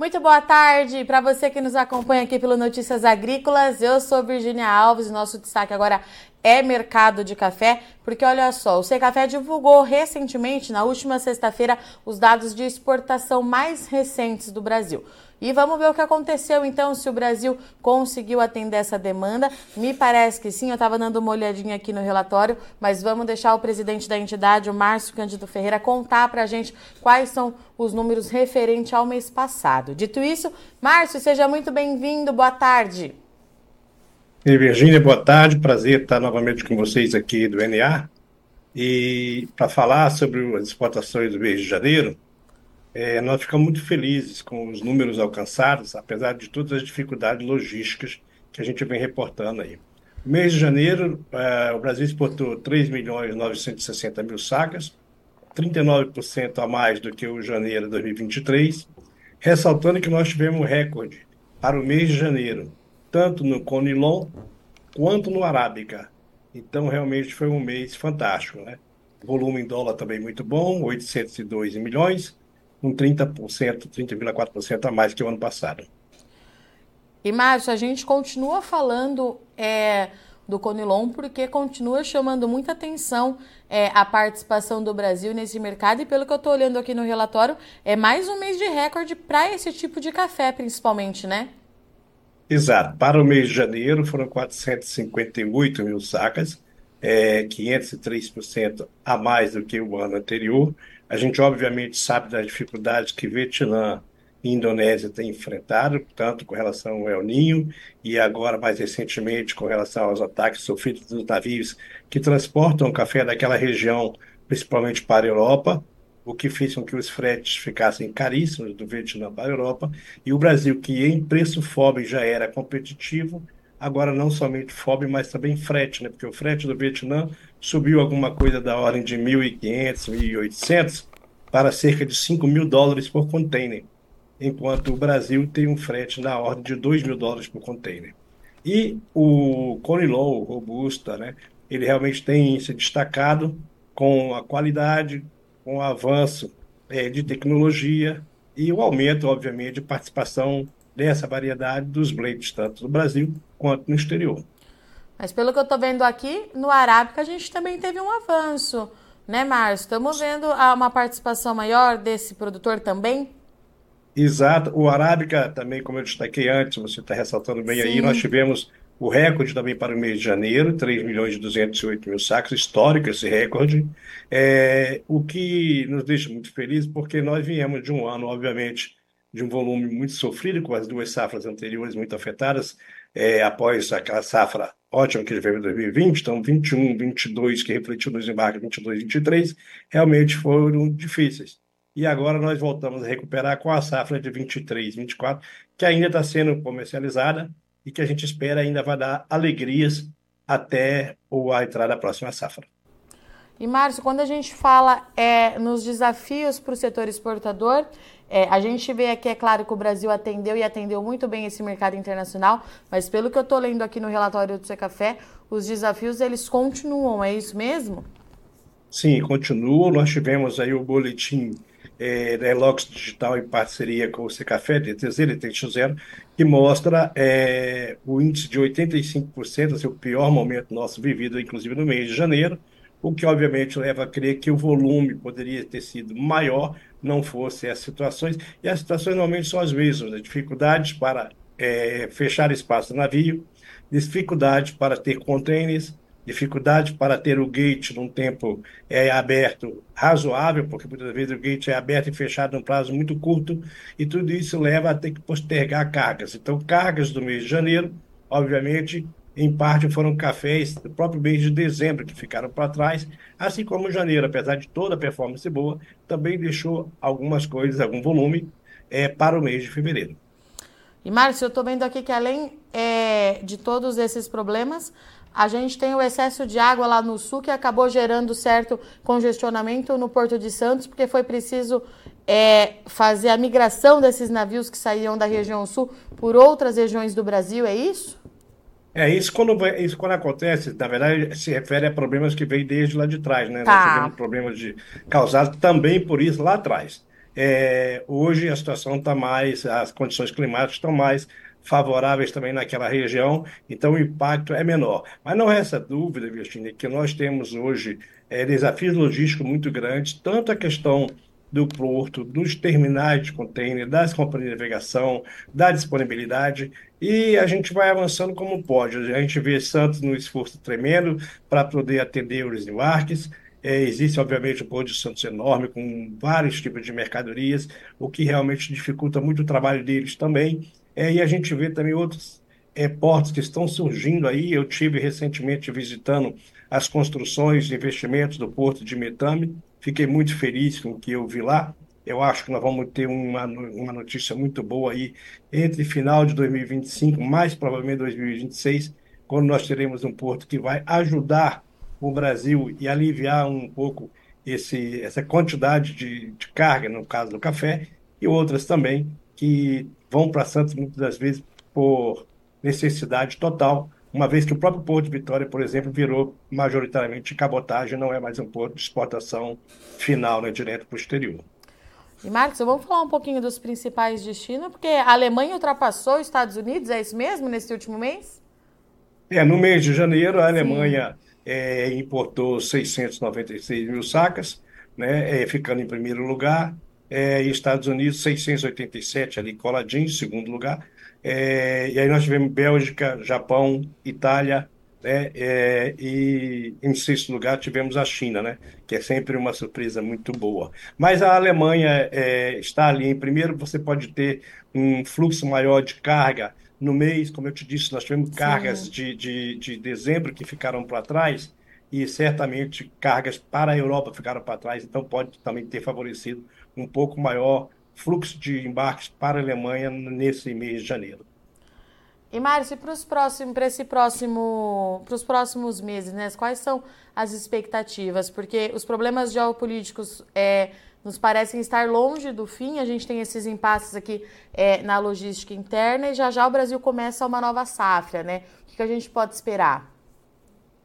Muito boa tarde para você que nos acompanha aqui pelo Notícias Agrícolas. Eu sou Virginia Alves e nosso destaque agora é mercado de café, porque olha só, o Secafé divulgou recentemente, na última sexta-feira, os dados de exportação mais recentes do Brasil. E vamos ver o que aconteceu então, se o Brasil conseguiu atender essa demanda. Me parece que sim, eu estava dando uma olhadinha aqui no relatório, mas vamos deixar o presidente da entidade, o Márcio Cândido Ferreira, contar para a gente quais são os números referentes ao mês passado. Dito isso, Márcio, seja muito bem-vindo, boa tarde. E Virgínia, boa tarde, prazer estar novamente com vocês aqui do NA. E para falar sobre as exportações do mês de janeiro, é, nós ficamos muito felizes com os números alcançados, apesar de todas as dificuldades logísticas que a gente vem reportando aí. No mês de janeiro, é, o Brasil exportou 3 milhões 960 mil sacas, 39% a mais do que o janeiro de 2023, ressaltando que nós tivemos recorde para o mês de janeiro, tanto no Conilon quanto no Arábica. Então, realmente foi um mês fantástico, né? Volume em dólar também muito bom, 802 milhões, com 30%, 30,4% a mais que o ano passado. E, Márcio, a gente continua falando é, do Conilon porque continua chamando muita atenção é, a participação do Brasil nesse mercado e, pelo que eu estou olhando aqui no relatório, é mais um mês de recorde para esse tipo de café, principalmente, né? Exato. Para o mês de janeiro foram 458 mil sacas, é, 503% a mais do que o ano anterior. A gente, obviamente, sabe das dificuldades que Vietnã e Indonésia têm enfrentado, tanto com relação ao El Ninho e agora, mais recentemente, com relação aos ataques sofridos dos navios que transportam café daquela região, principalmente para a Europa, o que fez com que os fretes ficassem caríssimos do Vietnã para a Europa, e o Brasil, que em preço FOB já era competitivo, agora não somente FOB, mas também frete, né? porque o frete do Vietnã subiu alguma coisa da ordem de 1.500, 1.800 para cerca de 5 mil dólares por container, enquanto o Brasil tem um frete na ordem de 2 mil dólares por container. E o Conilon, Robusta, né? ele realmente tem se destacado com a qualidade, com o avanço é, de tecnologia e o aumento, obviamente, de participação dessa variedade dos blends, tanto no Brasil quanto no exterior. Mas pelo que eu estou vendo aqui, no Arábica a gente também teve um avanço, né, Márcio? Estamos vendo uma participação maior desse produtor também? Exato. O Arábica também, como eu destaquei antes, você está ressaltando bem Sim. aí, nós tivemos o recorde também para o mês de janeiro, 3 milhões de 208 mil sacos, histórico esse recorde, é, o que nos deixa muito felizes, porque nós viemos de um ano, obviamente, de um volume muito sofrido, com as duas safras anteriores muito afetadas, é, após aquela safra ótima que veio em 2020, então 21, 22, que refletiu nos embarques 22, 23, realmente foram difíceis. E agora nós voltamos a recuperar com a safra de 23, 24, que ainda está sendo comercializada e que a gente espera ainda vai dar alegrias até a entrada da próxima safra. E Márcio, quando a gente fala é, nos desafios para o setor exportador, é, a gente vê aqui, é claro, que o Brasil atendeu e atendeu muito bem esse mercado internacional, mas pelo que eu estou lendo aqui no relatório do Secafé, os desafios eles continuam, é isso mesmo? Sim, continuam. Nós tivemos aí o boletim é, Digital em parceria com o Secafé, DTZ, DTX0, que mostra é, o índice de 85%, assim, o pior momento nosso vivido, inclusive no mês de janeiro, o que obviamente leva a crer que o volume poderia ter sido maior, não fosse as situações, e as situações normalmente são as mesmas, né? dificuldades para é, fechar espaço no navio, dificuldade para ter contêineres, dificuldade para ter o gate num tempo é, aberto razoável, porque muitas vezes o gate é aberto e fechado num prazo muito curto, e tudo isso leva a ter que postergar cargas. Então, cargas do mês de janeiro, obviamente, em parte foram cafés do próprio mês de dezembro que ficaram para trás, assim como janeiro, apesar de toda a performance boa, também deixou algumas coisas, algum volume é, para o mês de fevereiro. E Márcio, eu estou vendo aqui que além é, de todos esses problemas, a gente tem o excesso de água lá no sul que acabou gerando certo congestionamento no Porto de Santos, porque foi preciso é, fazer a migração desses navios que saíam da região sul por outras regiões do Brasil, é isso? É, isso quando, isso quando acontece, na verdade, se refere a problemas que vêm desde lá de trás, né? Tá. Nós tivemos problemas de, causados também por isso lá atrás. é, hoje a situação está mais, as condições climáticas estão mais favoráveis também naquela região, então o impacto é menor. Mas não resta dúvida, Virginia, que nós temos hoje é, desafios logísticos muito grandes, tanto a questão do porto, dos terminais de container, das companhias de navegação, da disponibilidade, e a gente vai avançando como pode. A gente vê Santos no esforço tremendo para poder atender os embarques. É, existe, obviamente, um porto de Santos enorme, com vários tipos de mercadorias, o que realmente dificulta muito o trabalho deles também. É, e a gente vê também outros é, portos que estão surgindo aí. Eu tive recentemente visitando as construções e investimentos do porto de Metame. Fiquei muito feliz com o que eu vi lá. Eu acho que nós vamos ter uma, uma notícia muito boa aí entre final de 2025, mais provavelmente 2026, quando nós teremos um porto que vai ajudar o Brasil e aliviar um pouco esse, essa quantidade de, de carga, no caso do café, e outras também que vão para Santos muitas das vezes por necessidade total, uma vez que o próprio Porto de Vitória, por exemplo, virou majoritariamente cabotagem, não é mais um porto de exportação final, né, direto para o exterior. E Marcos, vamos falar um pouquinho dos principais destinos, porque a Alemanha ultrapassou os Estados Unidos, é isso mesmo, nesse último mês? É, no mês de janeiro, a Alemanha é, importou 696 mil sacas, né, é, ficando em primeiro lugar, é, e Estados Unidos 687 ali coladinho, em segundo lugar. É, e aí nós tivemos Bélgica, Japão, Itália, né? É, e em sexto lugar tivemos a China, né? Que é sempre uma surpresa muito boa. Mas a Alemanha é, está ali em primeiro. Você pode ter um fluxo maior de carga no mês, como eu te disse, nós tivemos cargas de, de, de dezembro que ficaram para trás e certamente cargas para a Europa ficaram para trás. Então pode também ter favorecido um pouco maior fluxo de embarques para a Alemanha nesse mês de janeiro. E Márcio, para os próximos, para esse próximo, para os próximos meses, né? Quais são as expectativas? Porque os problemas geopolíticos é, nos parecem estar longe do fim. A gente tem esses impasses aqui é, na logística interna e já já o Brasil começa uma nova safra, né? O que a gente pode esperar?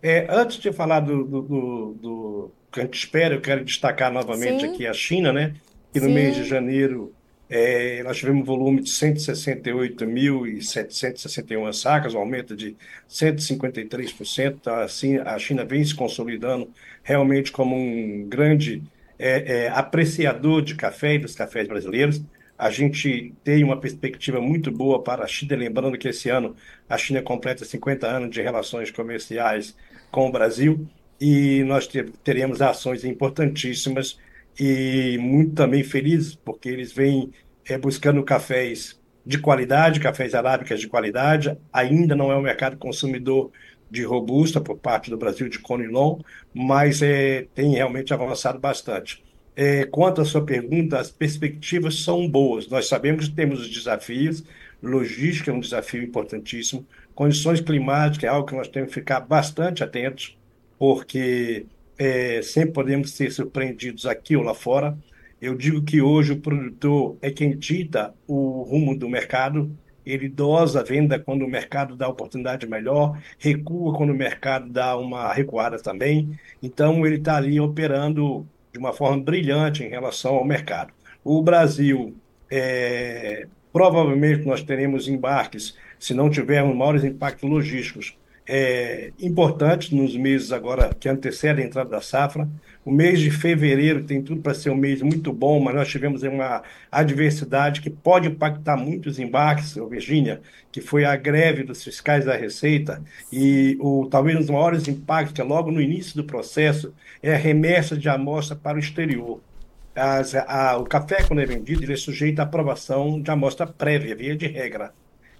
É, antes de falar do, do, do, do, que a gente espera, eu quero destacar novamente Sim. aqui a China, né? Que no Sim. mês de janeiro é, nós tivemos um volume de 168.761 sacas, um aumento de 153%. Tá? Assim, a China vem se consolidando realmente como um grande é, é, apreciador de café e dos cafés brasileiros. A gente tem uma perspectiva muito boa para a China, lembrando que esse ano a China completa 50 anos de relações comerciais com o Brasil e nós teremos ações importantíssimas e muito também felizes, porque eles vêm é, buscando cafés de qualidade, cafés arábicas de qualidade. Ainda não é um mercado consumidor de robusta por parte do Brasil de Conilon, mas é, tem realmente avançado bastante. É, quanto à sua pergunta, as perspectivas são boas. Nós sabemos que temos os desafios, logística é um desafio importantíssimo, condições climáticas é algo que nós temos que ficar bastante atentos, porque é, sempre podemos ser surpreendidos aqui ou lá fora. Eu digo que hoje o produtor é quem dita o rumo do mercado, ele dosa a venda quando o mercado dá oportunidade melhor, recua quando o mercado dá uma recuada também. Então, ele está ali operando de uma forma brilhante em relação ao mercado. O Brasil, é, provavelmente nós teremos embarques, se não tivermos maiores impactos logísticos, é, importantes nos meses agora que antecedem a entrada da safra. O mês de fevereiro tem tudo para ser um mês muito bom, mas nós tivemos uma adversidade que pode impactar muitos embarques, Virgínia, que foi a greve dos fiscais da Receita, e o, talvez um dos maiores impactos, que é logo no início do processo, é a remessa de amostra para o exterior. As, a, o café, quando é vendido, ele é sujeito à aprovação de amostra prévia, via de regra.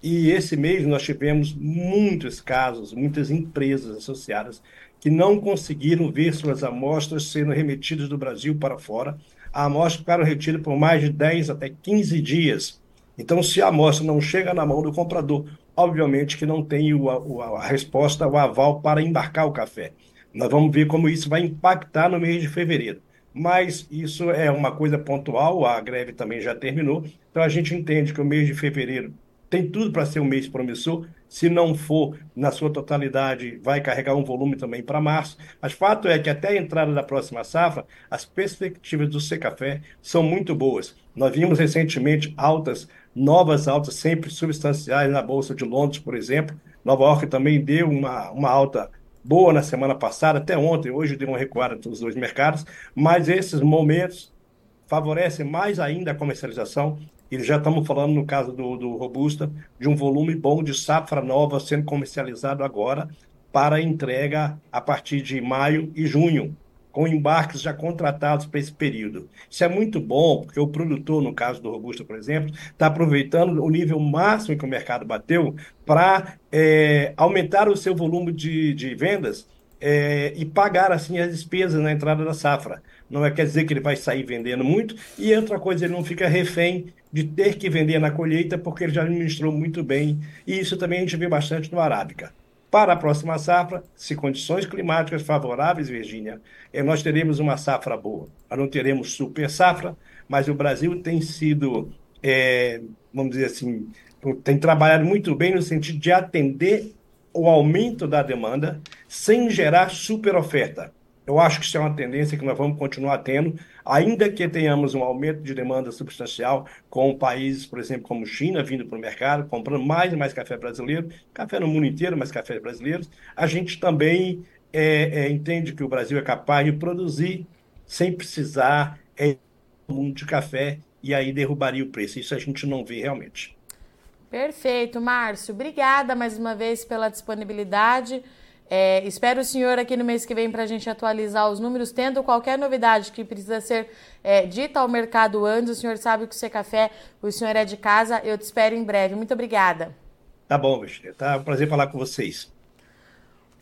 E esse mês nós tivemos muitos casos, muitas empresas associadas que não conseguiram ver suas amostras sendo remetidas do Brasil para fora. A amostra ficaram retidas por mais de 10 até 15 dias. Então, se a amostra não chega na mão do comprador, obviamente que não tem o, a, a resposta, o aval para embarcar o café. Nós vamos ver como isso vai impactar no mês de fevereiro. Mas isso é uma coisa pontual, a greve também já terminou. Então, a gente entende que o mês de fevereiro tem tudo para ser um mês promissor. Se não for na sua totalidade, vai carregar um volume também para março. Mas fato é que até a entrada da próxima safra, as perspectivas do Secafé são muito boas. Nós vimos recentemente altas, novas altas, sempre substanciais na Bolsa de Londres, por exemplo. Nova York também deu uma, uma alta boa na semana passada, até ontem, hoje deu uma recuada dos dois mercados, mas esses momentos favorecem mais ainda a comercialização e já estamos falando, no caso do, do Robusta, de um volume bom de safra nova sendo comercializado agora para entrega a partir de maio e junho, com embarques já contratados para esse período. Isso é muito bom, porque o produtor, no caso do Robusta, por exemplo, está aproveitando o nível máximo que o mercado bateu para é, aumentar o seu volume de, de vendas é, e pagar assim as despesas na entrada da safra. Não é quer dizer que ele vai sair vendendo muito, e outra coisa, ele não fica refém de ter que vender na colheita, porque ele já administrou muito bem. E isso também a gente vê bastante no Arábica. Para a próxima safra, se condições climáticas favoráveis, Virgínia, eh, nós teremos uma safra boa. Nós não teremos super safra, mas o Brasil tem sido, é, vamos dizer assim, tem trabalhado muito bem no sentido de atender o aumento da demanda sem gerar super oferta. Eu acho que isso é uma tendência que nós vamos continuar tendo, ainda que tenhamos um aumento de demanda substancial com países, por exemplo, como China, vindo para o mercado, comprando mais e mais café brasileiro, café no mundo inteiro, mas café brasileiro. A gente também é, é, entende que o Brasil é capaz de produzir sem precisar é, mundo de café e aí derrubaria o preço. Isso a gente não vê realmente. Perfeito, Márcio. Obrigada mais uma vez pela disponibilidade. É, espero o senhor aqui no mês que vem para a gente atualizar os números, tendo qualquer novidade que precisa ser é, dita ao mercado antes. O senhor sabe que o Café, o senhor é de casa. Eu te espero em breve. Muito obrigada. Tá bom, Virginia. Tá um prazer falar com vocês.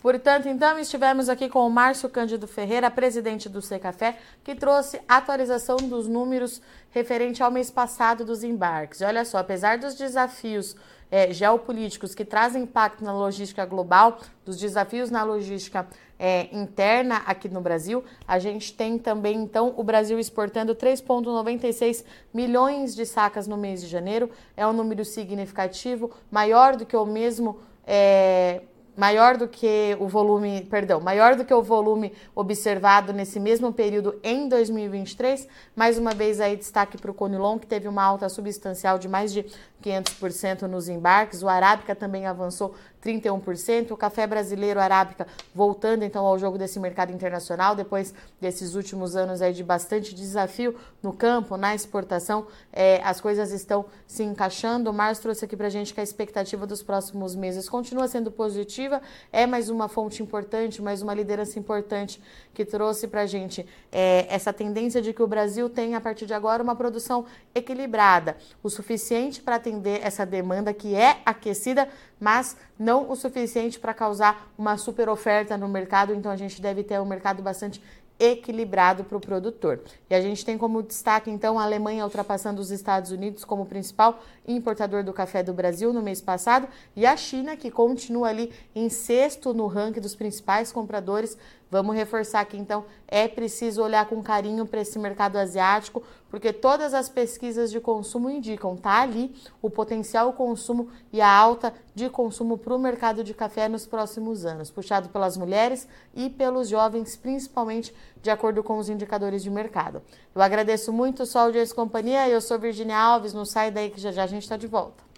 Portanto, então, estivemos aqui com o Márcio Cândido Ferreira, presidente do Secafé, que trouxe atualização dos números referente ao mês passado dos embarques. E olha só, apesar dos desafios é, geopolíticos que trazem impacto na logística global, dos desafios na logística é, interna aqui no Brasil, a gente tem também, então, o Brasil exportando 3,96 milhões de sacas no mês de janeiro. É um número significativo, maior do que o mesmo. É, maior do que o volume, perdão, maior do que o volume observado nesse mesmo período em 2023. Mais uma vez aí destaque para o Conilon, que teve uma alta substancial de mais de 500% nos embarques. O Arábica também avançou 31%. O café brasileiro arábica voltando então ao jogo desse mercado internacional, depois desses últimos anos aí de bastante desafio no campo, na exportação, é, as coisas estão se encaixando. O Márcio trouxe aqui para a gente que a expectativa dos próximos meses continua sendo positiva, é mais uma fonte importante, mais uma liderança importante que trouxe para a gente é, essa tendência de que o Brasil tem, a partir de agora, uma produção equilibrada, o suficiente para atender essa demanda que é aquecida, mas não o suficiente para causar uma super oferta no mercado. Então, a gente deve ter um mercado bastante equilibrado para o produtor. E a gente tem como destaque, então, a Alemanha ultrapassando os Estados Unidos como principal importador do café do Brasil no mês passado e a China, que continua ali em sexto no ranking dos principais compradores Vamos reforçar aqui então, é preciso olhar com carinho para esse mercado asiático, porque todas as pesquisas de consumo indicam, tá ali o potencial consumo e a alta de consumo para o mercado de café nos próximos anos, puxado pelas mulheres e pelos jovens, principalmente de acordo com os indicadores de mercado. Eu agradeço muito sua audiência e companhia, eu sou Virginia Alves, não sai daí que já já a gente está de volta.